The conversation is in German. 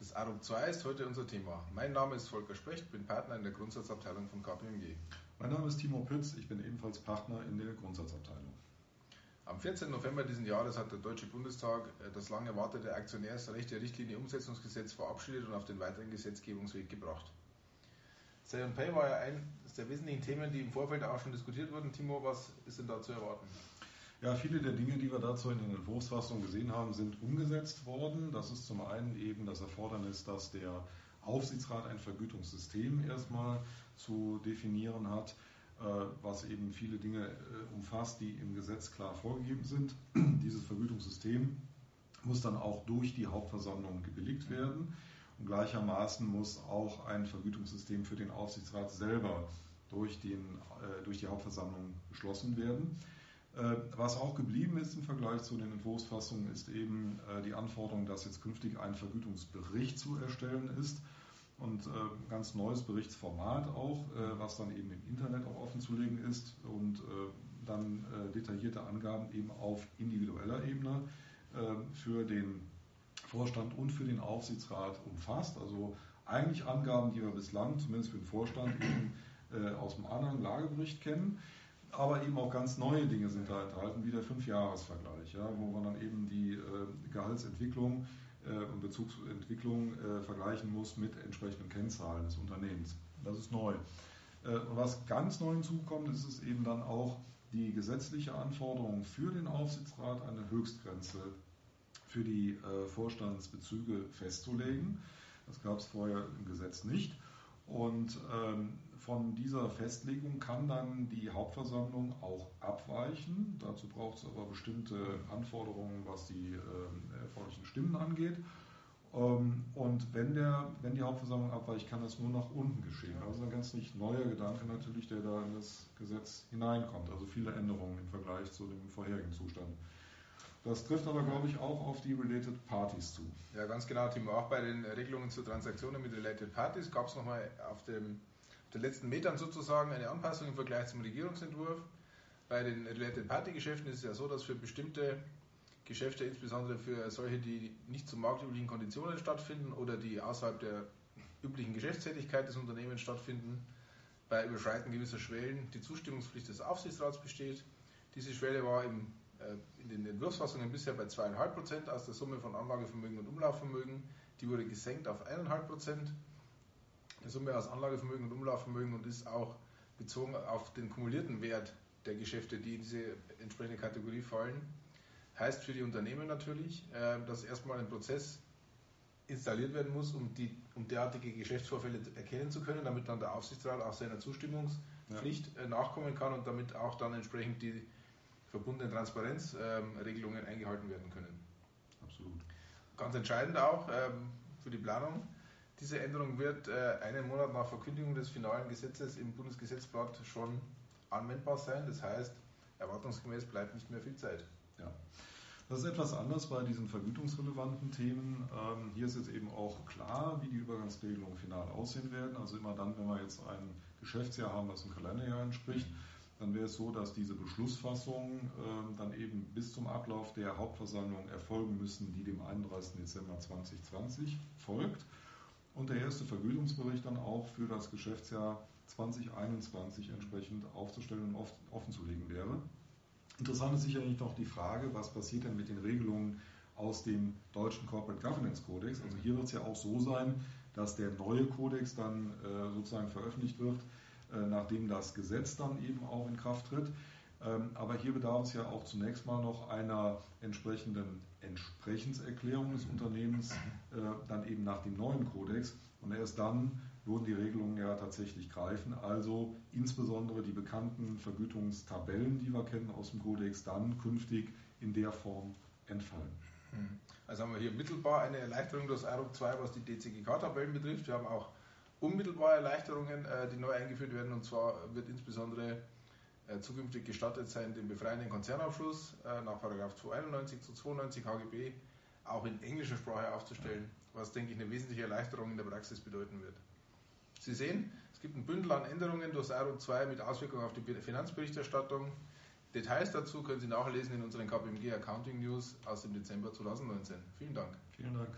Das ARUG 2 ist heute unser Thema. Mein Name ist Volker Specht, bin Partner in der Grundsatzabteilung von KPMG. Mein Name ist Timo Pütz, ich bin ebenfalls Partner in der Grundsatzabteilung. Am 14. November diesen Jahres hat der Deutsche Bundestag äh, das lange erwartete Aktionärsrechte-Richtlinie Umsetzungsgesetz verabschiedet und auf den weiteren Gesetzgebungsweg gebracht. And Pay war ja eines der wesentlichen Themen, die im Vorfeld auch schon diskutiert wurden. Timo, was ist denn da zu erwarten? Ja, viele der Dinge, die wir dazu in den Entwurfsfassungen gesehen haben, sind umgesetzt worden. Das ist zum einen eben das Erfordernis, dass der Aufsichtsrat ein Vergütungssystem erstmal zu definieren hat, äh, was eben viele Dinge äh, umfasst, die im Gesetz klar vorgegeben sind. Dieses Vergütungssystem muss dann auch durch die Hauptversammlung gebilligt werden. Und gleichermaßen muss auch ein Vergütungssystem für den Aufsichtsrat selber durch, den, äh, durch die Hauptversammlung beschlossen werden. Äh, was auch geblieben ist im Vergleich zu den Entwurfsfassungen, ist eben äh, die Anforderung, dass jetzt künftig ein Vergütungsbericht zu erstellen ist und äh, ganz neues Berichtsformat auch, was dann eben im Internet auch offen zu legen ist und dann detaillierte Angaben eben auf individueller Ebene für den Vorstand und für den Aufsichtsrat umfasst. Also eigentlich Angaben, die wir bislang, zumindest für den Vorstand, eben aus dem anderen Lagebericht kennen aber eben auch ganz neue Dinge sind da enthalten, wie der Fünfjahresvergleich, ja, wo man dann eben die äh, Gehaltsentwicklung äh, und Bezugsentwicklung äh, vergleichen muss mit entsprechenden Kennzahlen des Unternehmens. Das ist neu. Äh, und was ganz neu hinzukommt, ist es eben dann auch die gesetzliche Anforderung für den Aufsichtsrat, eine Höchstgrenze für die äh, Vorstandsbezüge festzulegen. Das gab es vorher im Gesetz nicht. Und ähm, von dieser Festlegung kann dann die Hauptversammlung auch abweichen. Dazu braucht es aber bestimmte Anforderungen, was die äh, erforderlichen Stimmen angeht. Ähm, und wenn, der, wenn die Hauptversammlung abweicht, kann das nur nach unten geschehen. Also ein ganz nicht neuer Gedanke natürlich, der da in das Gesetz hineinkommt. Also viele Änderungen im Vergleich zu dem vorherigen Zustand. Das trifft aber, glaube ich, auch auf die Related Parties zu. Ja, ganz genau, Timo. Auch bei den Regelungen zu Transaktionen mit Related Parties gab es nochmal auf, auf den letzten Metern sozusagen eine Anpassung im Vergleich zum Regierungsentwurf. Bei den Related Party Geschäften ist es ja so, dass für bestimmte Geschäfte, insbesondere für solche, die nicht zu marktüblichen Konditionen stattfinden oder die außerhalb der üblichen Geschäftstätigkeit des Unternehmens stattfinden, bei Überschreiten gewisser Schwellen die Zustimmungspflicht des Aufsichtsrats besteht. Diese Schwelle war im in den Entwurfsfassungen bisher bei 2,5 Prozent aus der Summe von Anlagevermögen und Umlaufvermögen. Die wurde gesenkt auf 1,5 Prozent. Die Summe aus Anlagevermögen und Umlaufvermögen und ist auch bezogen auf den kumulierten Wert der Geschäfte, die in diese entsprechende Kategorie fallen. Heißt für die Unternehmen natürlich, äh, dass erstmal ein Prozess installiert werden muss, um, die, um derartige Geschäftsvorfälle erkennen zu können, damit dann der Aufsichtsrat auch seiner Zustimmungspflicht ja. Äh, nachkommen kann und damit auch dann entsprechend die verbundenen Transparenzregelungen eingehalten werden können. Absolut. Ganz entscheidend auch ähm, für die Planung. Diese Änderung wird äh, einen Monat nach Verkündigung des finalen Gesetzes im Bundesgesetzblatt schon anwendbar sein. Das heißt, erwartungsgemäß bleibt nicht mehr viel Zeit. Ja. Das ist etwas anders bei diesen vergütungsrelevanten Themen. Ähm, hier ist jetzt eben auch klar, wie die Übergangsregelungen final aussehen werden. Also immer dann, wenn wir jetzt ein Geschäftsjahr haben, was dem Kalenderjahr entspricht, dann wäre es so, dass diese Beschlussfassungen äh, dann eben bis zum Ablauf der Hauptversammlung erfolgen müssen, die dem 31. Dezember 2020 folgt. Und der erste Vergütungsbericht dann auch für das Geschäftsjahr 2021 entsprechend aufzustellen und offen zu legen wäre. Interessant ist sicherlich noch die Frage, was passiert denn mit den Regelungen aus dem deutschen Corporate Governance Codex. Also hier wird es ja auch so sein, dass der neue Kodex dann äh, sozusagen veröffentlicht wird nachdem das Gesetz dann eben auch in Kraft tritt. Ähm, aber hier bedarf es ja auch zunächst mal noch einer entsprechenden Entsprechenserklärung des Unternehmens, äh, dann eben nach dem neuen Kodex. Und erst dann würden die Regelungen ja tatsächlich greifen. Also insbesondere die bekannten Vergütungstabellen, die wir kennen aus dem Kodex, dann künftig in der Form entfallen. Hm. Also haben wir hier mittelbar eine Erleichterung durch IROC 2, was die DCGK-Tabellen betrifft. Wir haben auch unmittelbare Erleichterungen, äh, die neu eingeführt werden. Und zwar wird insbesondere äh, zukünftig gestattet sein, den befreienden Konzernabschluss äh, nach 291 zu 92 HGB auch in englischer Sprache aufzustellen, was, denke ich, eine wesentliche Erleichterung in der Praxis bedeuten wird. Sie sehen, es gibt ein Bündel an Änderungen durch ARO 2 mit Auswirkungen auf die Finanzberichterstattung. Details dazu können Sie nachlesen in unseren KPMG Accounting News aus dem Dezember 2019. Vielen Dank. Vielen Dank.